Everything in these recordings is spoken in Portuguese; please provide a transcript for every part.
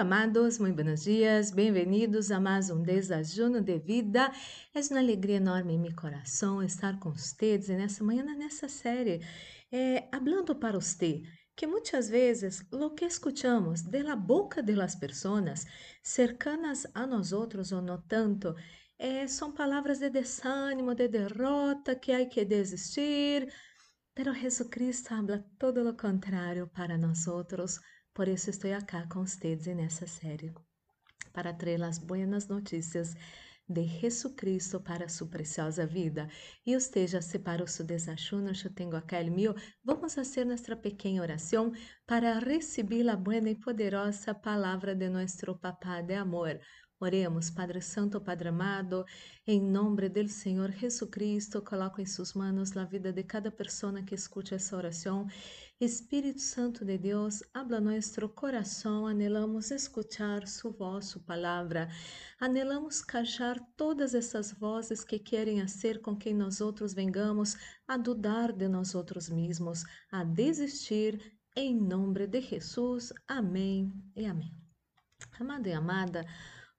Amados, muito buenos dias, bem-vindos a mais um desajuno de vida. É uma alegria enorme em meu coração estar com vocês nessa manhã, nessa série, eh, hablando para você, que muitas vezes o que escuchamos de la boca de las personas cercanas a nós outros ou não tanto, eh, são palavras de desânimo, de derrota, que há que desistir, pero Jesucristo habla todo o contrário para nós outros. Por isso estou aqui com vocês nessa série, para trazer as buenas notícias de Jesucristo para sua preciosa vida. E você já separou seu desayuno, eu tenho aqui o meu. Vamos fazer nossa pequena oração para receber a buena e poderosa palavra de nosso Papá de amor. Oremos, Padre Santo, Padre amado, em nome do Senhor Jesucristo, coloco em suas mãos a vida de cada pessoa que escute essa oração. Espírito Santo de Deus, habla nosso coração, anelamos escuchar sua voz, sua palavra, anelamos callar todas essas vozes que querem ser com quem nós outros vengamos a dudar de nós outros mesmos, a desistir, em nome de Jesus. Amém e amém. Amado e amada,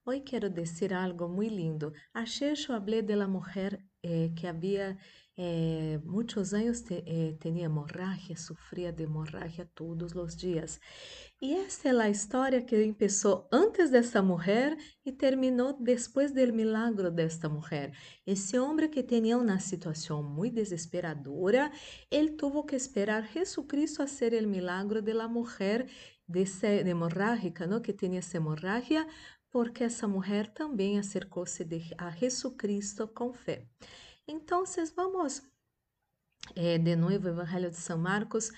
Hoy quiero decir algo muy lindo. Ayer yo hablé de la mujer eh, que había eh, muchos años te, eh, tenía hemorragia, sufría de hemorragia todos los días. Y esta es la historia que empezó antes de esta mujer y terminó después del milagro de esta mujer. Ese hombre que tenía una situación muy desesperadora, él tuvo que esperar Jesucristo hacer el milagro de la mujer de, de hemorrágica, que tenía esa hemorragia porque essa mulher também acercou-se a Jesucristo com fé. Então, vamos é, de novo, Evangelho de São Marcos,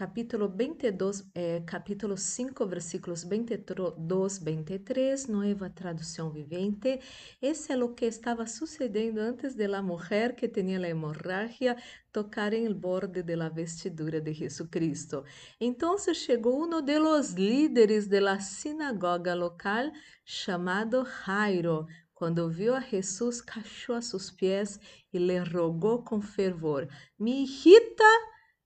capítulo 22, eh, capítulo 5, versículos 22, 23, nueva tradução vivente. Esse é o que estava sucedendo antes de la mujer que tinha a hemorragia tocar em el borde de la vestidura de Jesucristo. Então chegou um de los líderes de la sinagoga local chamado Jairo, quando viu a Jesus, cachou a seus pés e lhe rogou com fervor: Mi hijita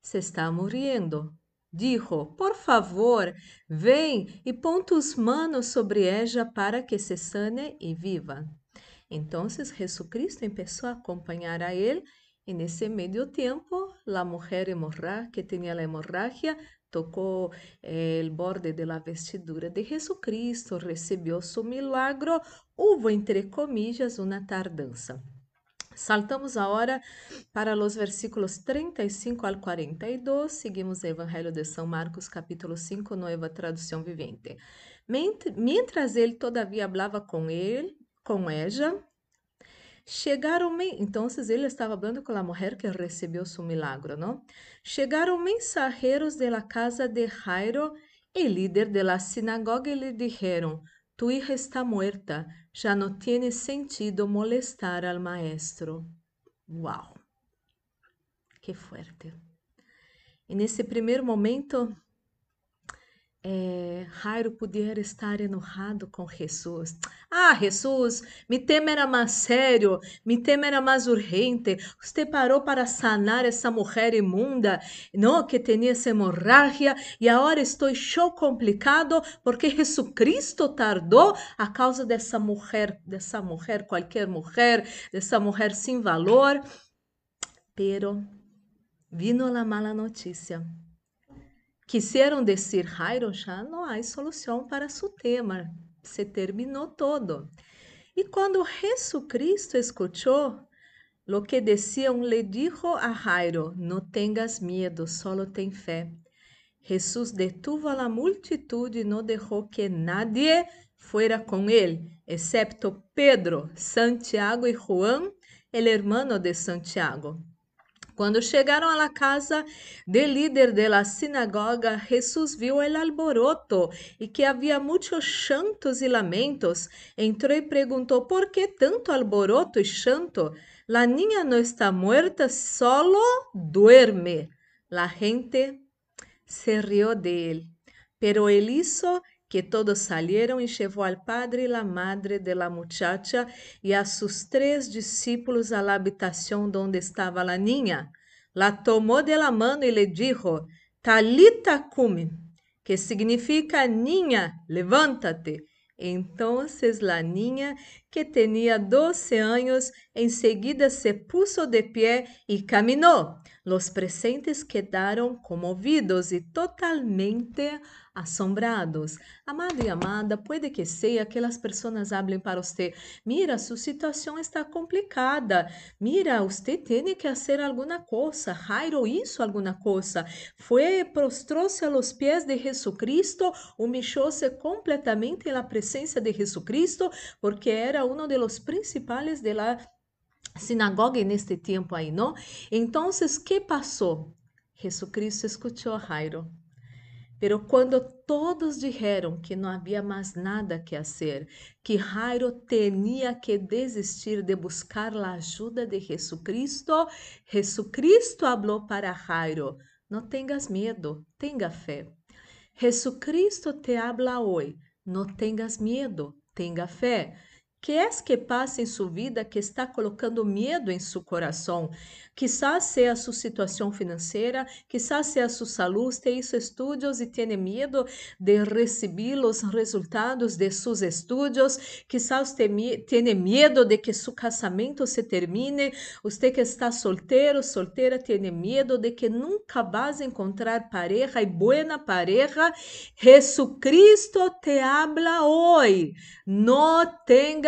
se está muriendo. Dijo, por favor, vem e pon tus manos sobre ella para que se sane e viva. Então, Jesucristo começou a acompanhar a ele e nesse meio tempo, a mulher que tinha a hemorragia tocou eh, o borde da vestidura de Jesucristo, recebeu seu milagro, houve, entre comillas, uma tardança. Saltamos agora para os versículos 35 ao 42, seguimos o Evangelho de São Marcos, capítulo 5, nova tradução vivente. Mientras ele todavia falava com ele, com ela, chegaram, então ele estava falando com a mulher que recebeu seu milagro, não? Chegaram mensageiros la casa de Jairo, e líder de la sinagoga, e lhe disseram: Tu hija está muerta, já não tiene sentido molestar al maestro. Uau! Que fuerte! E nesse primeiro momento, é, Jairo podia estar enojado com Jesus. Ah, Jesus, mi tema era mais sério, mi tema era mais urgente. Você parou para sanar essa mulher imunda, não, que tinha essa hemorragia, e agora estou show complicado porque Jesucristo tardou a causa dessa mulher, dessa mulher, qualquer mulher, dessa mulher sem valor. Pero vino a mala notícia Quisieron decir, Jairo, já não há solução para seu tema, se terminou todo. E quando Jesucristo escutou lo que decían, le dijo a Jairo, no tengas miedo, solo ten fé. Jesús detuvo a la multitud y no dejó que nadie fuera con él, excepto Pedro, Santiago y Juan, el hermano de Santiago. Quando chegaram à casa do líder da sinagoga, Jesus viu el alboroto e que havia muitos chantos e lamentos. Entrou e perguntou: Por que tanto alboroto e chanto? La niña não está muerta, solo duerme. La gente se rió de él, pero él hizo que todos salieron y llevó al padre y la madre de la muchacha y a sus tres discípulos a la habitación donde estaba la niña. La tomó de la mano y le dijo, Talita cumi, que significa niña, levántate. Entonces la niña, que tenía doce años, enseguida se puso de pie y caminó. Los presentes quedaron conmovidos y totalmente assombrados. Amado e amada, pode que seja que as pessoas hablem para você, mira, sua situação está complicada, mira, você tem que fazer alguma coisa, Jairo hizo alguma coisa, foi, prostrou-se a los pés de Jesucristo, humilhou-se completamente na presença de Jesucristo, porque era um dos principais de la sinagoga neste tempo aí, não? Então, que passou? Jesucristo escutou a Jairo Pero quando todos dijeron que não havia mais nada que fazer, que Jairo tinha que desistir de buscar a ajuda de Jesucristo, Jesucristo falou para Jairo: Não tenhas medo, tenha fé. Jesucristo te habla hoje: Não tenhas medo, tenha fé. Que é que passa em sua vida que está colocando medo em seu coração? Quizás seja sua situação financeira, quizás seja sua saúde, tem estudos e tem medo de receber os resultados de seus estudos, quizás tenha medo de que seu casamento se termine, você que está solteiro, solteira, tem medo de que nunca vas encontrar pareja e boa pareja. Jesucristo te habla hoje. Não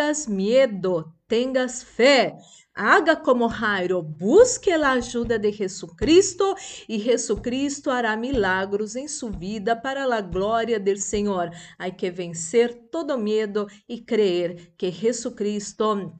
tenhas medo, tenhas fé. Haga como Jairo, busque a ajuda de Jesucristo e Jesucristo hará milagros em sua vida para a glória do Senhor. Há que vencer todo medo e crer que Jesucristo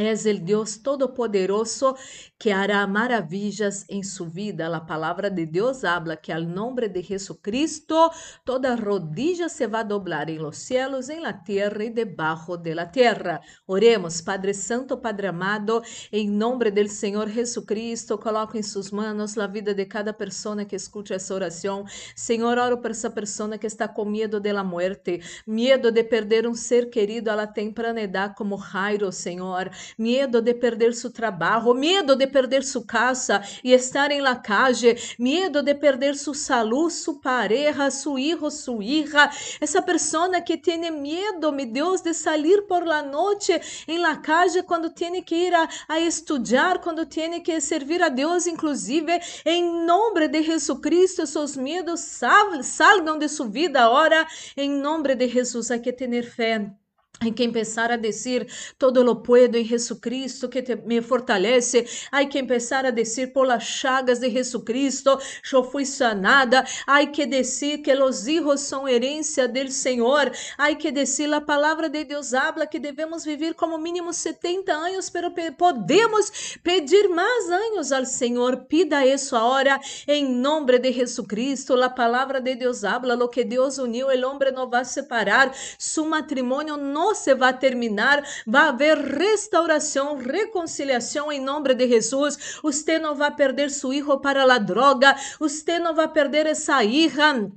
És el Deus Todo-Poderoso que hará maravillas em sua vida. A palavra de Deus habla que al nombre de Jesucristo toda rodilla se va a doblar en los cielos, en la tierra y debajo de la tierra. Oremos, Padre Santo, Padre amado, em nome del Senhor Jesucristo, coloco em suas manos a vida de cada pessoa que escute essa oração. Senhor, oro por essa pessoa que está com medo de la muerte, medo de perder um ser querido a la temprana edad como Jairo, Senhor medo de perder seu trabalho, medo de perder sua casa e estar em la calle, medo de perder sua saúde, sua pareja, seu hijo, sua hija. Essa pessoa que tem medo, meu Deus, de sair por la noite em la calle quando tem que ir a, a estudar, quando tem que servir a Deus, inclusive, em nome de Jesucristo, seus medos salgam de sua vida agora, em nome de Jesus, há que ter fé. Hay que empezar a decir, todo lo puedo en Jesucristo que te, me fortalece. Hay que empezar a decir, por las chagas de Jesucristo, yo fui sanada. Hay que decir que los hijos son herencia del Señor. Hay que decir, la palabra de Dios habla que devemos vivir como mínimo 70 años, pero podemos pedir más años al Señor. Pida eso ahora en nombre de Jesucristo. La palabra de Dios habla, lo que Dios unió, el hombre no va a separar. Su matrimonio no se vai terminar, vai haver restauração, reconciliação em nome de Jesus. Você não vai perder seu filho para a droga, você não vai perder essa hija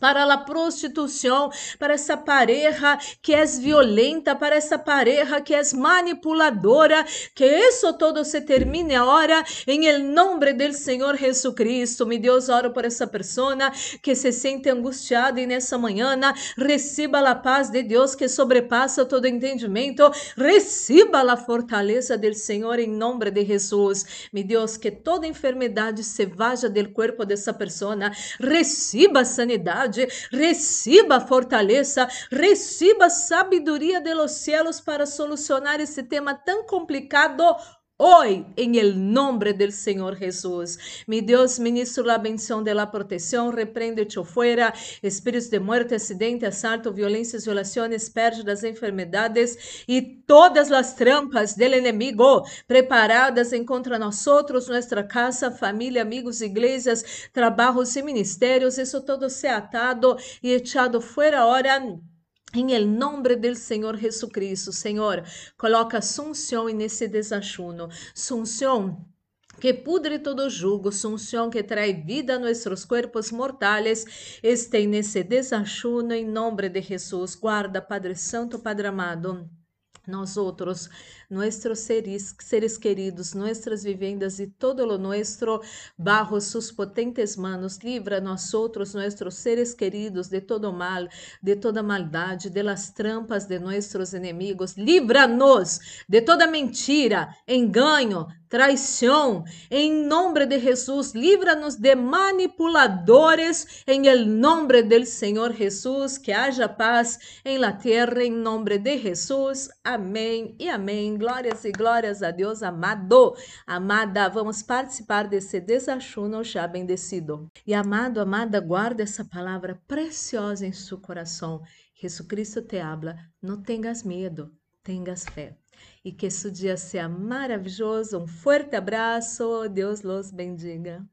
para a prostituição, para essa pareja que é violenta, para essa pareja que é manipuladora, que isso todo se termine agora em nome do Senhor Jesucristo. Me Deus, oro por essa pessoa que se sente angustiada e nessa manhã receba a paz de Deus que sobrepassa todo entendimento, receba a fortaleza do Senhor em nome de Jesus. Me Deus, que toda enfermidade se vaja do corpo dessa pessoa, receba sanidade receba fortaleza, receba sabedoria de los cielos para solucionar esse tema tão complicado Hoy, en el nombre del Señor Jesús, mi Dios, ministro la bendición de la reprende echo fuera espíritos de muerte, accidente, asalto, violências, violaciones, pérdidas, enfermedades y todas las trampas del enemigo preparadas en contra nosotros, nuestra casa, familia, amigos, iglesias, trabajos y ministerios, eso todo sea atado y echado fuera ahora em nombre del Senhor Jesucristo, Senhor, coloca sunção nesse desachuno. Sunção que pudre todo jugo, sunção que trae vida a nossos corpos mortais, este nesse desachuno em nome de Jesus. Guarda, Padre Santo, Padre amado. Nós outros, nuestros seres, seres queridos, nuestras vivendas y todo lo nuestro bajo sus potentes manos. Livra nós outros, nuestros seres queridos, de todo mal, de toda maldade, de las trampas de nuestros enemigos. Livra-nos de toda mentira, engano, traição. Em nome de Jesus, livra-nos de manipuladores. Em el nombre del Senhor Jesus, que haja paz em la terra, em nome de Jesus. Amém e amém. Glórias e glórias a Deus amado. Amada, vamos participar desse desachuno já bendecido. E amado, amada, guarda essa palavra preciosa em seu coração. Jesucristo te habla, não tenhas medo, tenhas fé. E que esse dia seja maravilhoso. Um forte abraço. Deus los bendiga.